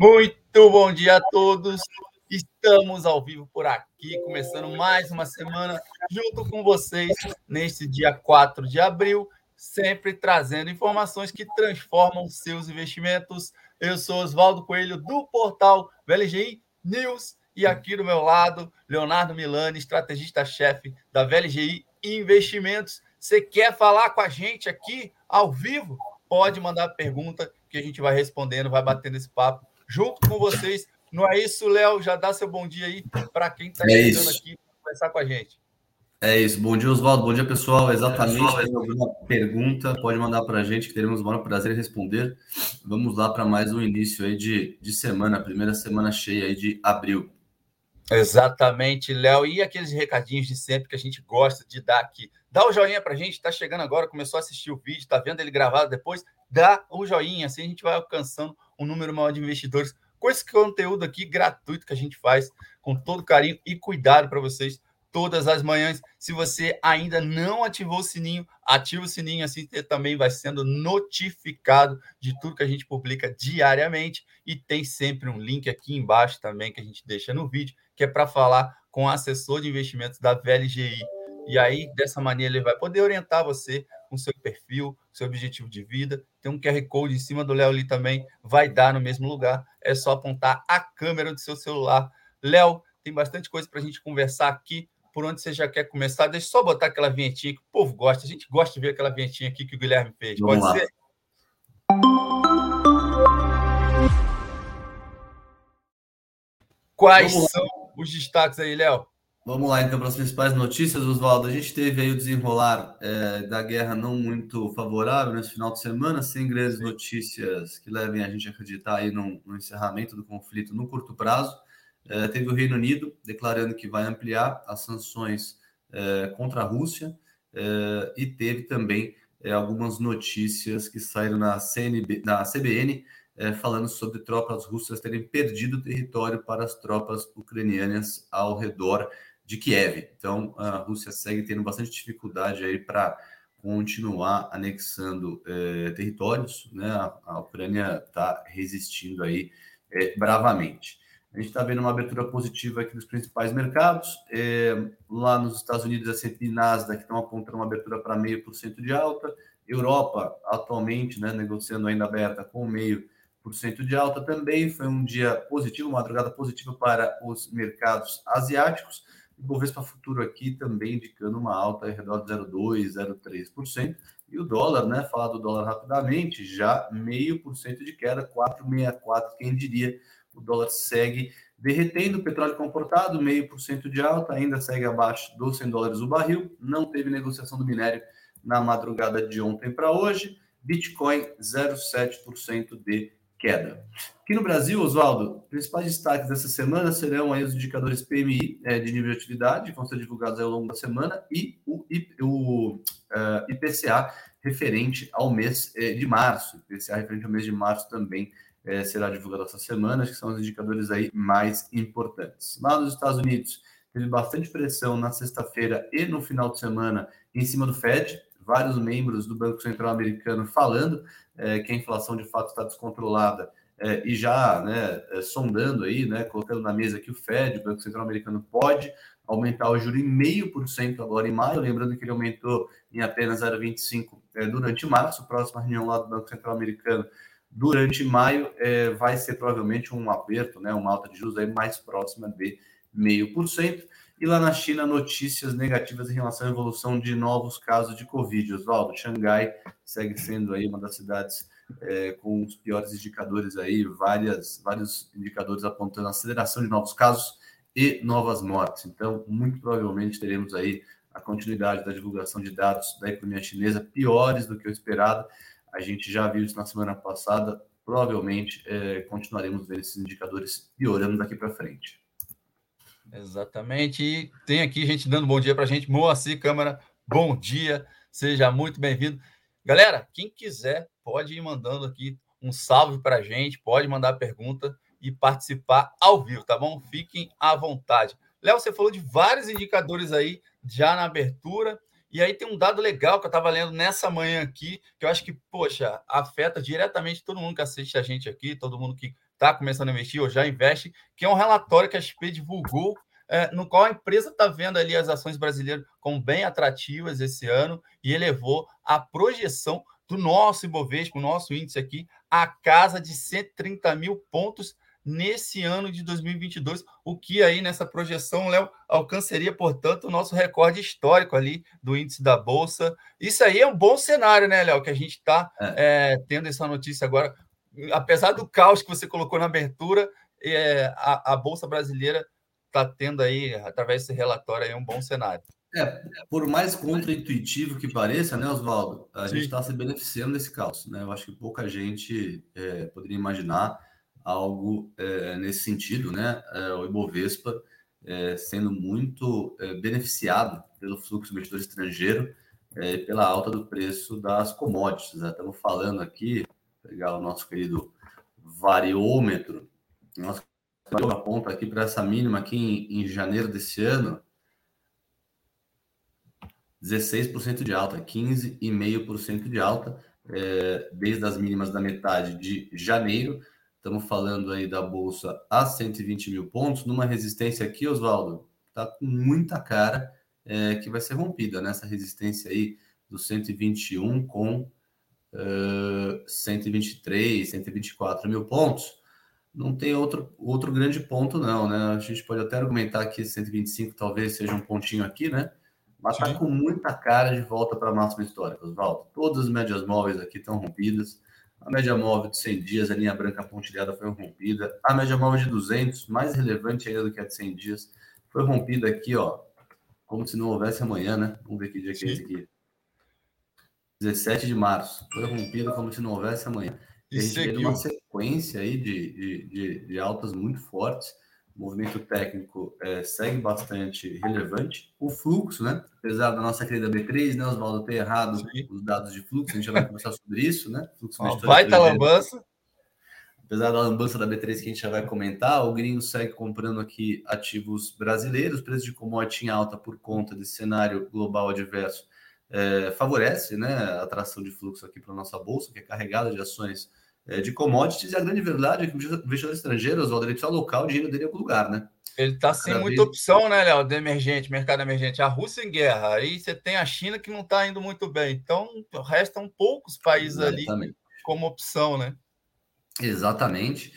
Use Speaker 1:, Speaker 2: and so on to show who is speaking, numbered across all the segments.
Speaker 1: Muito bom dia a todos. Estamos ao vivo por aqui, começando mais uma semana junto com vocês neste dia 4 de abril, sempre trazendo informações que transformam seus investimentos. Eu sou Oswaldo Coelho do portal VLGI News e aqui do meu lado, Leonardo Milani, estrategista-chefe da VLGI Investimentos. Você quer falar com a gente aqui ao vivo? Pode mandar pergunta que a gente vai respondendo, vai batendo esse papo junto com vocês. Não é isso, Léo? Já dá seu bom dia aí para quem está é chegando aqui para conversar com a gente.
Speaker 2: É isso. Bom dia, Oswaldo. Bom dia, pessoal. Exatamente. É, alguma pergunta, pode mandar para a gente, que teremos o maior prazer em responder. Vamos lá para mais um início aí de, de semana, primeira semana cheia aí de abril.
Speaker 1: Exatamente, Léo. E aqueles recadinhos de sempre que a gente gosta de dar aqui. Dá o joinha para a gente, está chegando agora, começou a assistir o vídeo, está vendo ele gravado depois, dá o joinha, assim a gente vai alcançando um número maior de investidores com esse conteúdo aqui gratuito que a gente faz com todo carinho e cuidado para vocês todas as manhãs. Se você ainda não ativou o sininho, ativa o sininho, assim você também vai sendo notificado de tudo que a gente publica diariamente. E tem sempre um link aqui embaixo também que a gente deixa no vídeo, que é para falar com o assessor de investimentos da VLGI. E aí, dessa maneira, ele vai poder orientar você com seu perfil, seu objetivo de vida. Tem um QR Code em cima do Léo ali também, vai dar no mesmo lugar. É só apontar a câmera do seu celular. Léo, tem bastante coisa para a gente conversar aqui. Por onde você já quer começar? Deixa eu só botar aquela vinhetinha que o povo gosta. A gente gosta de ver aquela vinhetinha aqui que o Guilherme fez. Vamos Pode lá. ser? Quais são os destaques aí, Léo?
Speaker 2: Vamos lá, então, para as principais notícias, Oswaldo. A gente teve aí o desenrolar é, da guerra não muito favorável nesse final de semana, sem grandes notícias que levem a gente a acreditar aí no, no encerramento do conflito no curto prazo. É, teve o Reino Unido declarando que vai ampliar as sanções é, contra a Rússia é, e teve também é, algumas notícias que saíram na, CNB, na CBN é, falando sobre tropas russas terem perdido território para as tropas ucranianas ao redor de Kiev. Então, a Rússia segue tendo bastante dificuldade aí para continuar anexando é, territórios, né? A, Ucrânia está resistindo aí é, bravamente. A gente está vendo uma abertura positiva aqui dos principais mercados. É, lá nos Estados Unidos, a S&P Nasdaq estão apontando uma abertura para meio por cento de alta. Europa, atualmente, né, negociando ainda aberta com meio por cento de alta também. Foi um dia positivo, uma madrugada positiva para os mercados asiáticos. O Bovespa Futuro aqui também indicando uma alta ao redor de 0,2%, 0,3%. E o dólar, né? Falar do dólar rapidamente, já meio por cento de queda, 4,64, quem diria. O dólar segue derretendo, petróleo comportado, meio por cento de alta, ainda segue abaixo dos 100 dólares o barril. Não teve negociação do minério na madrugada de ontem para hoje. Bitcoin, 0,7% de queda. Aqui no Brasil, Oswaldo, principais destaques dessa semana serão aí os indicadores PMI é, de nível de atividade, que vão ser divulgados ao longo da semana, e o, o uh, é, IPCA referente ao mês é, de março. O IPCA referente ao mês de março também é, será divulgado essa semana, que são os indicadores aí mais importantes. Lá nos Estados Unidos, teve bastante pressão na sexta-feira e no final de semana em cima do Fed, vários membros do Banco Central Americano falando é, que a inflação de fato está descontrolada é, e já né, é, sondando aí, né, colocando na mesa que o Fed, o Banco Central Americano, pode aumentar o juro em meio por cento agora em maio, lembrando que ele aumentou em apenas 0,25 é, durante março, próxima reunião lá do Banco Central Americano durante maio é, vai ser provavelmente um aperto, né, uma alta de juros aí mais próxima de meio por cento. E lá na China, notícias negativas em relação à evolução de novos casos de Covid. Oswaldo, Xangai segue sendo aí uma das cidades é, com os piores indicadores aí, várias, vários indicadores apontando a aceleração de novos casos e novas mortes. Então, muito provavelmente teremos aí a continuidade da divulgação de dados da economia chinesa piores do que o esperado. A gente já viu isso na semana passada. Provavelmente é, continuaremos vendo esses indicadores piorando daqui para frente.
Speaker 1: Exatamente. E tem aqui gente dando bom dia para a gente. Moacir Câmara, bom dia. Seja muito bem-vindo. Galera, quem quiser pode ir mandando aqui um salve para a gente, pode mandar pergunta e participar ao vivo, tá bom? Fiquem à vontade. Léo, você falou de vários indicadores aí já na abertura. E aí tem um dado legal que eu estava lendo nessa manhã aqui, que eu acho que, poxa, afeta diretamente todo mundo que assiste a gente aqui, todo mundo que está começando a investir ou já investe, que é um relatório que a XP divulgou, é, no qual a empresa está vendo ali as ações brasileiras como bem atrativas esse ano e elevou a projeção do nosso Ibovespa, o nosso índice aqui, a casa de 130 mil pontos nesse ano de 2022, o que aí nessa projeção, Léo, alcançaria, portanto, o nosso recorde histórico ali do índice da Bolsa. Isso aí é um bom cenário, né, Léo, que a gente está é. é, tendo essa notícia agora. Apesar do caos que você colocou na abertura, é, a, a Bolsa Brasileira está tendo aí, através desse relatório, aí, um bom cenário.
Speaker 2: É, por mais contra-intuitivo que pareça, né, Oswaldo, a Sim. gente está se beneficiando desse caos, né? Eu acho que pouca gente é, poderia imaginar algo é, nesse sentido, né? É, o Ibovespa é, sendo muito é, beneficiado pelo fluxo investidor estrangeiro pela alta do preço das commodities. Né? Estamos falando aqui, pegar o nosso querido variômetro, nosso aponta aqui para essa mínima aqui em, em janeiro desse ano, 16% de alta, 15,5% de alta, é, desde as mínimas da metade de janeiro. Estamos falando aí da bolsa a 120 mil pontos, numa resistência aqui, Oswaldo, está com muita cara é, que vai ser rompida nessa né? resistência aí do 121 com uh, 123, 124 mil pontos. Não tem outro, outro grande ponto, não, né? A gente pode até argumentar que 125 talvez seja um pontinho aqui, né? Mas está com muita cara de volta para a máxima histórica, Oswaldo. Todas as médias móveis aqui estão rompidas. A média móvel de 100 dias, a linha branca pontilhada foi rompida. A média móvel de 200, mais relevante ainda do que a de 100 dias, foi rompida aqui, ó, como se não houvesse amanhã, né? Vamos ver que dia Sim. que é esse aqui. 17 de março. Foi rompida como se não houvesse amanhã. E, a gente teve uma sequência aí de, de, de, de altas muito fortes o movimento técnico é, segue bastante relevante. O fluxo, né? Apesar da nossa querida B3, né, Oswaldo, ter errado Sim. os dados de fluxo, a gente já vai conversar sobre isso, né? Fluxo
Speaker 1: Ó, vai estar lambança.
Speaker 2: Apesar da lambança da B3 que a gente já vai comentar, o gringo segue comprando aqui ativos brasileiros, preço de commodity em alta por conta desse cenário global adverso é, favorece né, a atração de fluxo aqui para a nossa bolsa, que é carregada de ações é, de commodities, e a grande verdade é que o investidor estrangeiro, Oswaldo, ele precisa alocar o dinheiro dele em algum lugar, né?
Speaker 1: Ele está sem muita vez... opção, né, Léo, de emergente, mercado emergente. A Rússia em guerra, aí você tem a China que não está indo muito bem. Então, restam poucos países Exatamente. ali como opção, né?
Speaker 2: Exatamente.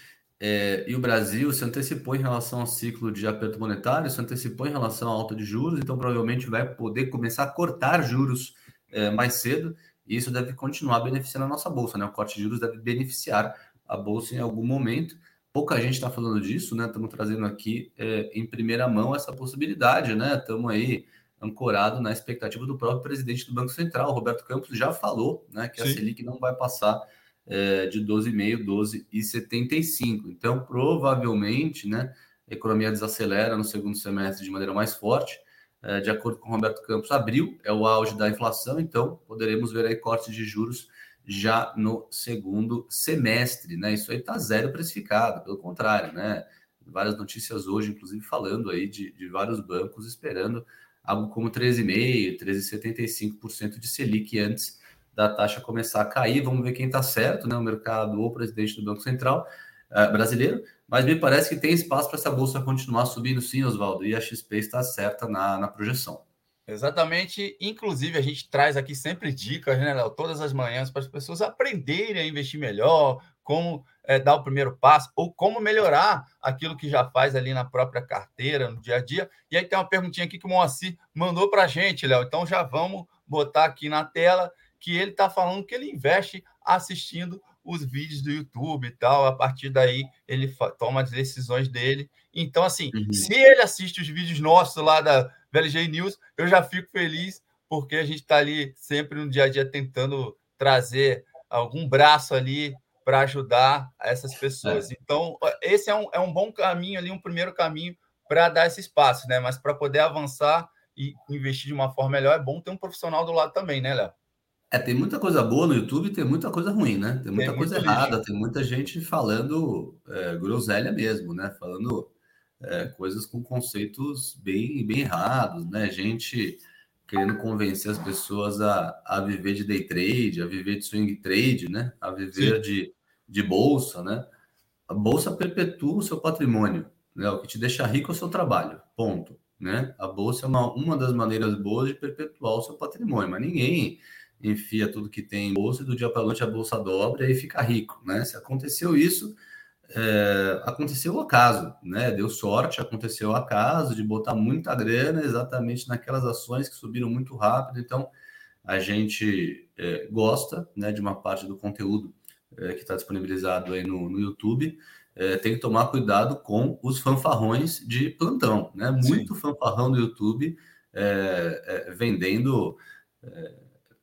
Speaker 2: É, e o Brasil se antecipou em relação ao ciclo de aperto monetário, se antecipou em relação à alta de juros, então provavelmente vai poder começar a cortar juros é, mais cedo. E isso deve continuar beneficiando a nossa bolsa, né? O corte de juros deve beneficiar a bolsa em algum momento. Pouca gente está falando disso, né? Estamos trazendo aqui é, em primeira mão essa possibilidade, né? Estamos aí ancorado na expectativa do próprio presidente do Banco Central, Roberto Campos, já falou, né? Que Sim. a Selic não vai passar é, de 12,5, 12,75. Então, provavelmente, né? A economia desacelera no segundo semestre de maneira mais forte. É, de acordo com Roberto Campos, abril é o auge da inflação, então poderemos ver aí cortes de juros já no segundo semestre, né? Isso aí está zero precificado, pelo contrário, né? Várias notícias hoje, inclusive, falando aí de, de vários bancos esperando algo como 13,5%, 13,75% de Selic antes da taxa começar a cair. Vamos ver quem está certo, né? O mercado ou o presidente do Banco Central uh, brasileiro mas me parece que tem espaço para essa bolsa continuar subindo sim, Oswaldo, e a XP está certa na, na projeção.
Speaker 1: Exatamente. Inclusive, a gente traz aqui sempre dicas, né, Léo, todas as manhãs, para as pessoas aprenderem a investir melhor, como é, dar o primeiro passo, ou como melhorar aquilo que já faz ali na própria carteira, no dia a dia. E aí tem uma perguntinha aqui que o Moacir mandou para a gente, Léo. Então já vamos botar aqui na tela que ele está falando que ele investe assistindo os vídeos do YouTube e tal. A partir daí, ele toma as decisões dele. Então, assim, uhum. se ele assiste os vídeos nossos lá da VLG News, eu já fico feliz, porque a gente está ali sempre no dia a dia tentando trazer algum braço ali para ajudar essas pessoas. É. Então, esse é um, é um bom caminho ali, um primeiro caminho para dar esse espaço, né? Mas para poder avançar e investir de uma forma melhor, é bom ter um profissional do lado também, né, Léo?
Speaker 2: É, tem muita coisa boa no YouTube, tem muita coisa ruim, né? Tem muita tem coisa errada, lixo. tem muita gente falando é, groselha mesmo, né? Falando é, coisas com conceitos bem, bem errados, né? Gente querendo convencer as pessoas a, a viver de day trade, a viver de swing trade, né? A viver de, de bolsa, né? a bolsa perpetua o seu patrimônio, né? O que te deixa rico é o seu trabalho, ponto, né? A bolsa é uma, uma das maneiras boas de perpetuar o seu patrimônio, mas ninguém enfia tudo que tem em bolsa e do dia para a noite a bolsa dobra e fica rico, né? Se aconteceu isso, é, aconteceu o acaso, né? Deu sorte, aconteceu o acaso de botar muita grana exatamente naquelas ações que subiram muito rápido. Então, a gente é, gosta né, de uma parte do conteúdo é, que está disponibilizado aí no, no YouTube. É, tem que tomar cuidado com os fanfarrões de plantão, né? Muito Sim. fanfarrão do YouTube é, é, vendendo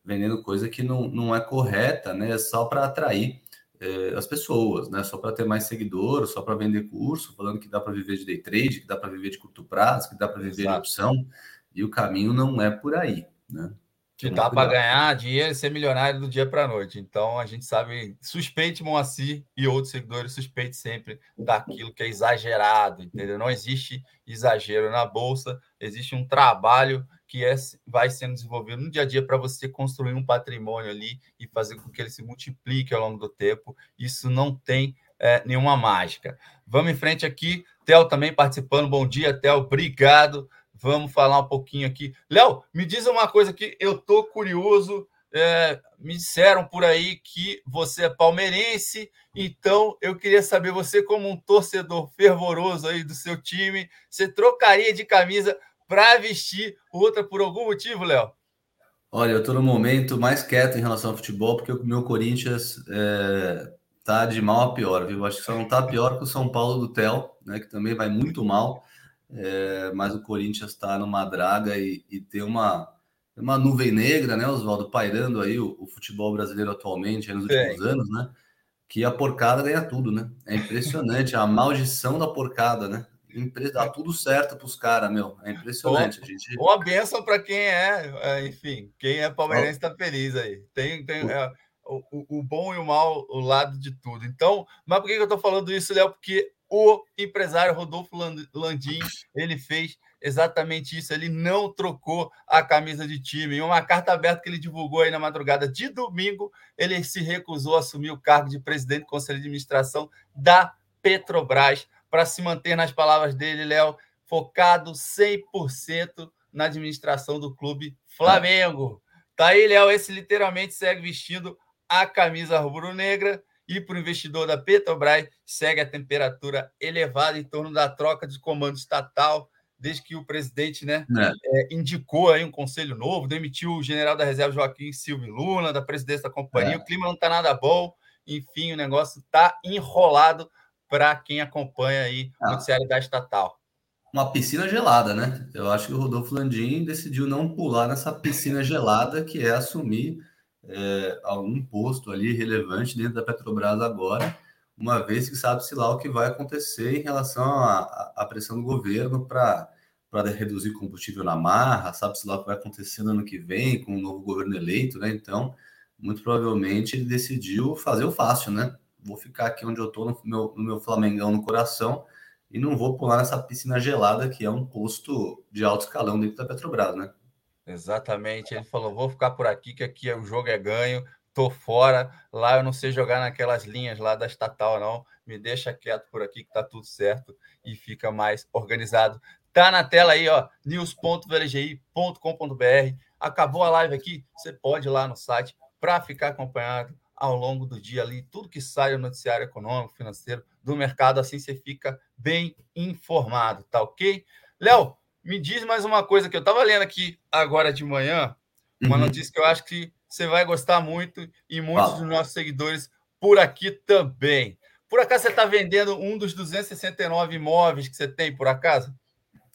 Speaker 2: vendendo coisa que não, não é correta, né? Só para atrair é, as pessoas, né? Só para ter mais seguidores, só para vender curso, falando que dá para viver de day trade, que dá para viver de curto prazo, que dá para viver Exato. de opção, e o caminho não é por aí, né?
Speaker 1: Que dá para ganhar dinheiro e ser milionário do dia para a noite. Então a gente sabe, suspeite Moacir e outros seguidores, suspeite sempre daquilo que é exagerado, entendeu? Não existe exagero na bolsa, existe um trabalho que é, vai sendo desenvolvido no dia a dia para você construir um patrimônio ali e fazer com que ele se multiplique ao longo do tempo. Isso não tem é, nenhuma mágica. Vamos em frente aqui. Theo também participando. Bom dia, Theo. Obrigado. Vamos falar um pouquinho aqui. Léo, me diz uma coisa que eu tô curioso. É, me disseram por aí que você é palmeirense, então eu queria saber, você como um torcedor fervoroso aí do seu time, você trocaria de camisa para vestir outra por algum motivo, Léo?
Speaker 2: Olha, eu estou no momento mais quieto em relação ao futebol, porque o meu Corinthians é, tá de mal a pior, viu? Acho que só não tá pior que o São Paulo do Tel, né? Que também vai muito mal. É, mas o Corinthians está numa draga e, e tem uma, uma nuvem negra, né, Oswaldo, pairando aí o, o futebol brasileiro atualmente, nos últimos é. anos, né? Que a porcada ganha tudo, né? É impressionante a maldição da porcada, né? Dá tudo certo para os caras, meu. É impressionante.
Speaker 1: a gente... Uma benção para quem é, é, enfim, quem é palmeirense está feliz aí. Tem, tem é, o, o, bom e o mal, o lado de tudo. Então, mas por que eu estou falando isso, Léo? Porque o empresário Rodolfo Landim, ele fez exatamente isso. Ele não trocou a camisa de time. Em uma carta aberta que ele divulgou aí na madrugada de domingo, ele se recusou a assumir o cargo de presidente do Conselho de Administração da Petrobras para se manter nas palavras dele, Léo, focado 100% na administração do clube Flamengo. Tá aí, Léo, esse literalmente segue vestindo a camisa rubro-negra e para o investidor da Petrobras segue a temperatura elevada em torno da troca de comando estatal, desde que o presidente né, é. É, indicou aí um conselho novo, demitiu o general da reserva Joaquim Silvio Luna, da presidência da companhia, é. o clima não está nada bom, enfim, o negócio está enrolado para quem acompanha aí o ah. noticiário da estatal.
Speaker 2: Uma piscina gelada, né? Eu acho que o Rodolfo Landim decidiu não pular nessa piscina gelada, que é assumir é, algum posto ali relevante dentro da Petrobras agora, uma vez que sabe-se lá o que vai acontecer em relação à, pressão do governo para reduzir combustível na marra, sabe-se lá o que vai acontecer no ano que vem com o novo governo eleito, né? Então, muito provavelmente ele decidiu fazer o fácil, né? vou ficar aqui onde eu estou, no meu, no meu Flamengão no coração, e não vou pular nessa piscina gelada, que é um posto de alto escalão dentro da Petrobras, né?
Speaker 1: Exatamente. Ele falou: vou ficar por aqui, que aqui o jogo é ganho, tô fora. Lá eu não sei jogar naquelas linhas lá da estatal, não. Me deixa quieto por aqui, que tá tudo certo e fica mais organizado. Tá na tela aí, ó, news.vlgi.com.br. Acabou a live aqui, você pode ir lá no site para ficar acompanhado ao longo do dia ali, tudo que sai do noticiário econômico, financeiro, do mercado, assim você fica bem informado, tá ok? Léo, me diz mais uma coisa que eu estava lendo aqui agora de manhã, uma uhum. notícia que eu acho que você vai gostar muito e muitos dos nossos seguidores por aqui também. Por acaso você está vendendo um dos 269 imóveis que você tem, por acaso?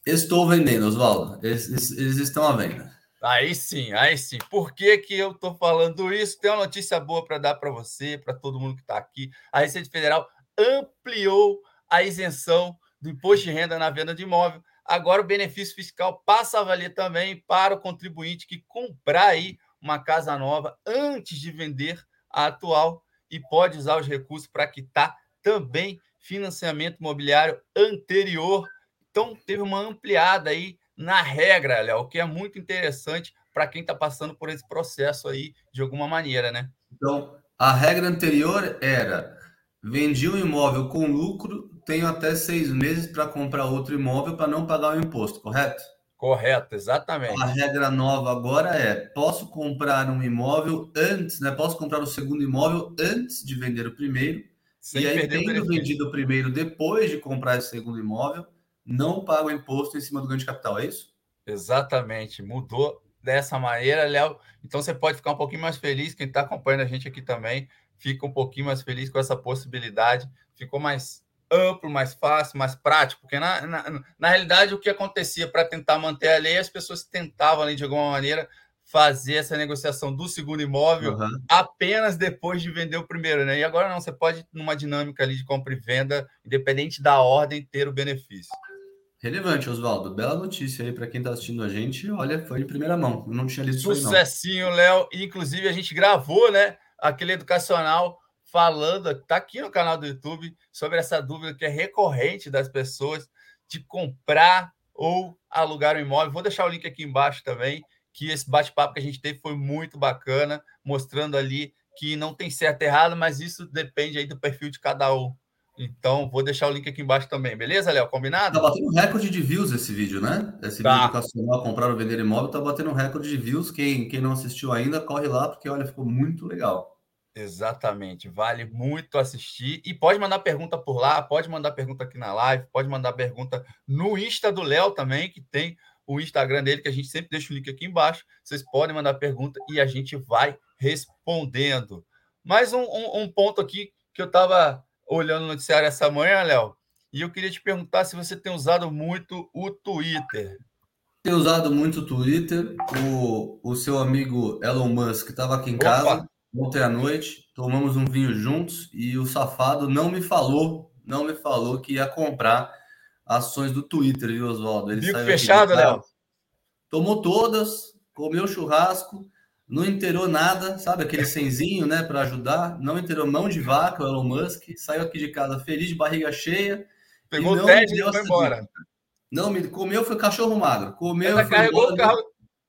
Speaker 2: Estou vendendo, Oswaldo. Eles, eles estão à venda.
Speaker 1: Aí sim, aí sim. Por que, que eu estou falando isso? Tem uma notícia boa para dar para você, para todo mundo que está aqui. A Receita Federal ampliou a isenção do imposto de renda na venda de imóvel. Agora o benefício fiscal passa a valer também para o contribuinte que comprar aí uma casa nova antes de vender a atual e pode usar os recursos para quitar também financiamento imobiliário anterior. Então teve uma ampliada aí na regra, Léo, que é muito interessante para quem está passando por esse processo aí de alguma maneira, né?
Speaker 2: Então, a regra anterior era Vendi um imóvel com lucro, tenho até seis meses para comprar outro imóvel para não pagar o imposto, correto?
Speaker 1: Correto, exatamente.
Speaker 2: A regra nova agora é: posso comprar um imóvel antes, né? Posso comprar o segundo imóvel antes de vender o primeiro. Sem e aí, tendo vendido o primeiro depois de comprar esse segundo imóvel, não paga o imposto em cima do ganho de capital, é isso?
Speaker 1: Exatamente, mudou dessa maneira, Léo. Então você pode ficar um pouquinho mais feliz, quem está acompanhando a gente aqui também, fica um pouquinho mais feliz com essa possibilidade. Ficou mais amplo, mais fácil, mais prático, porque na, na, na realidade o que acontecia para tentar manter a lei, as pessoas tentavam ali de alguma maneira fazer essa negociação do segundo imóvel uhum. apenas depois de vender o primeiro, né? E agora não, você pode numa dinâmica ali de compra e venda, independente da ordem, ter o benefício.
Speaker 2: Relevante, Oswaldo. Bela notícia aí para quem está assistindo a gente. Olha, foi de primeira mão. Eu não tinha lido
Speaker 1: Sucessinho, Léo. Inclusive, a gente gravou, né? Aquele educacional falando, tá aqui no canal do YouTube, sobre essa dúvida que é recorrente das pessoas de comprar ou alugar um imóvel. Vou deixar o link aqui embaixo também, que esse bate-papo que a gente teve foi muito bacana, mostrando ali que não tem certo e errado, mas isso depende aí do perfil de cada um. Então, vou deixar o link aqui embaixo também, beleza, Léo? Combinado?
Speaker 2: Tá batendo recorde de views esse vídeo, né? Esse tá. vídeo educacional, comprar ou vender imóvel, tá batendo recorde de views. Quem, quem não assistiu ainda, corre lá, porque olha, ficou muito legal.
Speaker 1: Exatamente, vale muito assistir e pode mandar pergunta por lá, pode mandar pergunta aqui na live, pode mandar pergunta no Insta do Léo também, que tem o Instagram dele, que a gente sempre deixa o link aqui embaixo. Vocês podem mandar pergunta e a gente vai respondendo. Mais um, um, um ponto aqui que eu estava olhando no noticiário essa manhã, Léo, e eu queria te perguntar se você tem usado muito o Twitter.
Speaker 2: Tenho usado muito o Twitter. O, o seu amigo Elon Musk estava aqui em Opa. casa Ontem à noite, tomamos um vinho juntos e o safado não me falou, não me falou que ia comprar ações do Twitter, viu, Oswaldo?
Speaker 1: Ele Bico fechado, Léo.
Speaker 2: Tomou todas, comeu churrasco, não inteirou nada, sabe? Aquele senzinho, né, para ajudar. Não inteirou mão de vaca, o Elon Musk. Saiu aqui de casa feliz, de barriga cheia.
Speaker 1: Pegou o TED e foi embora.
Speaker 2: Não, me comeu, foi cachorro magro. Comeu,
Speaker 1: ainda carregou embora, o carro,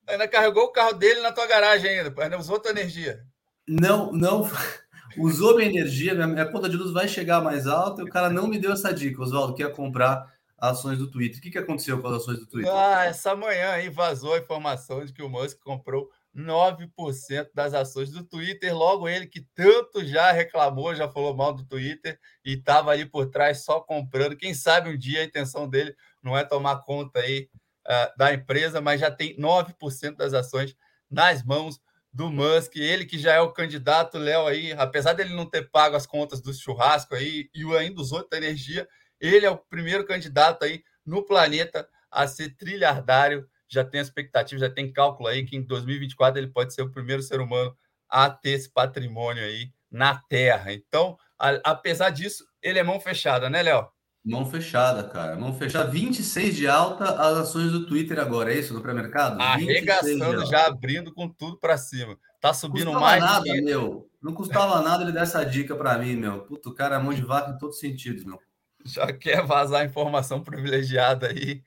Speaker 1: ainda carregou o carro dele na tua garagem ainda, ainda usou tua energia
Speaker 2: não, não usou minha energia, minha, minha, conta de luz vai chegar mais alta e o cara não me deu essa dica, Oswaldo, que ia comprar ações do Twitter. O que, que aconteceu com as ações do Twitter?
Speaker 1: Ah, essa manhã aí vazou a informação de que o Musk comprou 9% das ações do Twitter, logo ele que tanto já reclamou, já falou mal do Twitter e estava ali por trás só comprando. Quem sabe um dia a intenção dele não é tomar conta aí uh, da empresa, mas já tem 9% das ações nas mãos do Musk, ele que já é o candidato, Léo, aí, apesar dele não ter pago as contas do churrasco aí e ainda os outros da energia, ele é o primeiro candidato aí no planeta a ser trilhardário. Já tem expectativa, já tem cálculo aí que em 2024 ele pode ser o primeiro ser humano a ter esse patrimônio aí na Terra. Então, a, apesar disso, ele é mão fechada, né, Léo?
Speaker 2: Mão fechada, cara. Mão fechada. 26 de alta as ações do Twitter agora, é isso? No pré-mercado?
Speaker 1: Arregaçando, já abrindo com tudo para cima. Tá subindo
Speaker 2: custava
Speaker 1: mais.
Speaker 2: nada, que... meu. Não custava nada ele dar essa dica para mim, meu. Puto, cara, mão de vaca em todos os sentidos, meu.
Speaker 1: Já quer vazar informação privilegiada aí.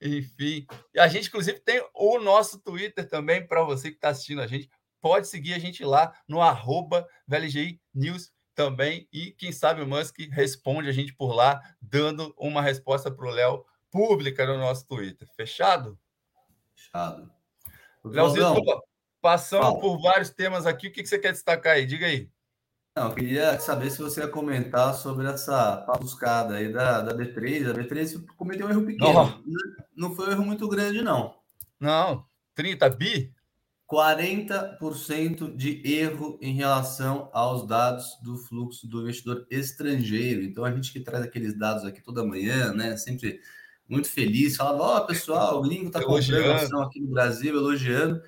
Speaker 1: Enfim. E a gente, inclusive, tem o nosso Twitter também, para você que está assistindo a gente. Pode seguir a gente lá no arroba VLGI News também. E quem sabe o Musk responde a gente por lá, dando uma resposta para o Léo pública no nosso Twitter. Fechado?
Speaker 2: Fechado.
Speaker 1: Passando por vários temas aqui, o que você quer destacar aí? Diga aí.
Speaker 2: Não, eu queria saber se você ia comentar sobre essa patuscada aí da, da B3. A B3 cometeu um erro pequeno. Oh. Não foi um erro muito grande, não.
Speaker 1: Não, 30 bi?
Speaker 2: 40% de erro em relação aos dados do fluxo do investidor estrangeiro. Então, a gente que traz aqueles dados aqui toda manhã, né? Sempre muito feliz, falava, ó, oh, pessoal, o Lingo está comprando ação aqui no Brasil, elogiando.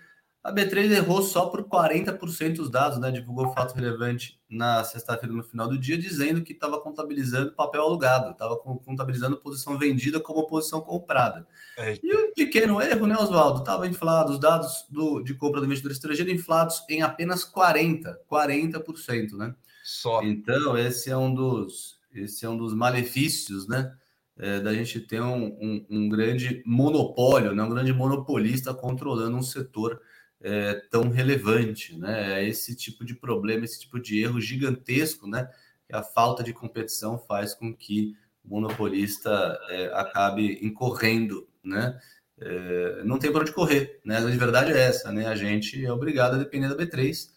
Speaker 2: A B3 errou só por 40% os dados, né? Divulgou fato relevante na sexta-feira, no final do dia, dizendo que estava contabilizando papel alugado, estava contabilizando posição vendida como posição comprada. É. E um pequeno erro, né, Oswaldo? Estava inflado, os dados do, de compra do investidor estrangeiro inflados em apenas 40%, 40%, né?
Speaker 1: Só.
Speaker 2: Então, esse é um dos, esse é um dos malefícios, né? É, da gente ter um, um, um grande monopólio, né? um grande monopolista controlando um setor é, tão relevante, né? É esse tipo de problema, esse tipo de erro gigantesco, né? que a falta de competição faz com que o monopolista é, acabe incorrendo, né? É, não tem para onde correr, né? A verdade é essa, né? A gente é obrigado a depender da B3.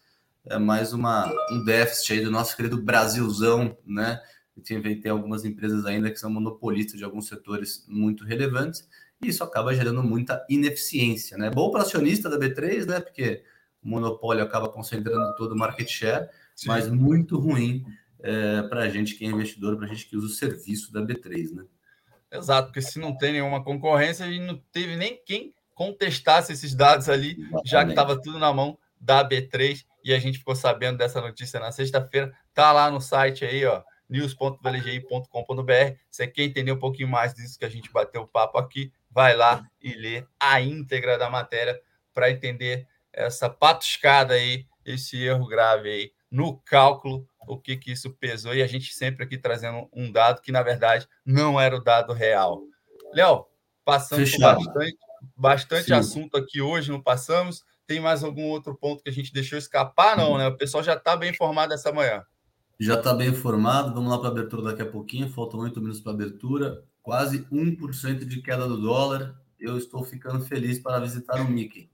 Speaker 2: É mais uma, um déficit aí do nosso querido Brasilzão, né? Tem, tem algumas empresas ainda que são monopolistas de alguns setores muito relevantes, e isso acaba gerando muita ineficiência, né? Bom para acionista da B3, né? Porque o monopólio acaba concentrando todo o market share, Sim. mas muito ruim é, para a gente que é investidor, para a gente que usa o serviço da B3, né?
Speaker 1: Exato, porque se não tem nenhuma concorrência, a gente não teve nem quem contestasse esses dados ali, Exatamente. já que estava tudo na mão da B3 e a gente ficou sabendo dessa notícia na sexta-feira. Tá lá no site aí, ó, news.vlgi.com.br. Você quer entender um pouquinho mais disso que a gente bateu o papo aqui, vai lá e lê a íntegra da matéria para entender essa patuscada aí, esse erro grave aí no cálculo, o que que isso pesou e a gente sempre aqui trazendo um dado que na verdade não era o dado real. Léo, passamos por bastante, bastante assunto aqui hoje, não passamos? Tem mais algum outro ponto que a gente deixou escapar? Não, né? O pessoal já está bem informado essa manhã.
Speaker 2: Já está bem informado. Vamos lá para a abertura daqui a pouquinho. Faltam oito minutos para a abertura. Quase 1% de queda do dólar. Eu estou ficando feliz para visitar o Mickey.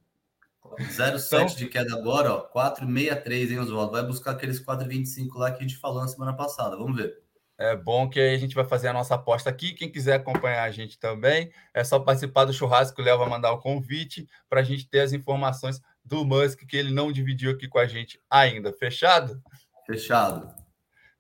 Speaker 2: 0,7 então, de queda agora, ó. 4,63, hein, Oswaldo? Vai buscar aqueles 4,25 lá que a gente falou na semana passada. Vamos ver.
Speaker 1: É bom que aí a gente vai fazer a nossa aposta aqui. Quem quiser acompanhar a gente também, é só participar do churrasco. O Léo vai mandar o convite para a gente ter as informações do Musk que ele não dividiu aqui com a gente ainda. Fechado?
Speaker 2: Fechado.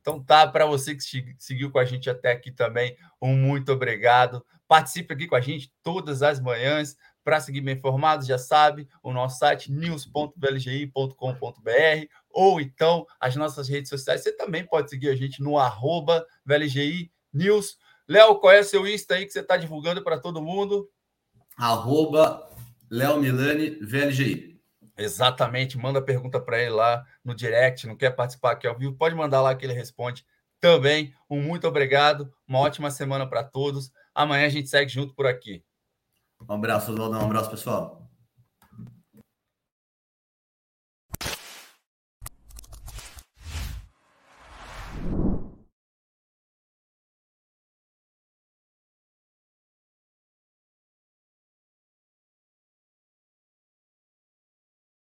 Speaker 1: Então tá, para você que seguiu com a gente até aqui também, um muito obrigado. Participe aqui com a gente todas as manhãs. Para seguir bem informado, já sabe, o nosso site news.vlgi.com.br ou então as nossas redes sociais. Você também pode seguir a gente no arroba VLGI News. Léo, qual é o seu Insta aí que você está divulgando para todo mundo?
Speaker 2: Arroba Léo Milani VLGI.
Speaker 1: Exatamente, manda pergunta para ele lá no direct, não quer participar aqui ao vivo, pode mandar lá que ele responde também. Um muito obrigado, uma ótima semana para todos. Amanhã a gente segue junto por aqui.
Speaker 2: Um abraço, Oswaldo. Um abraço, pessoal.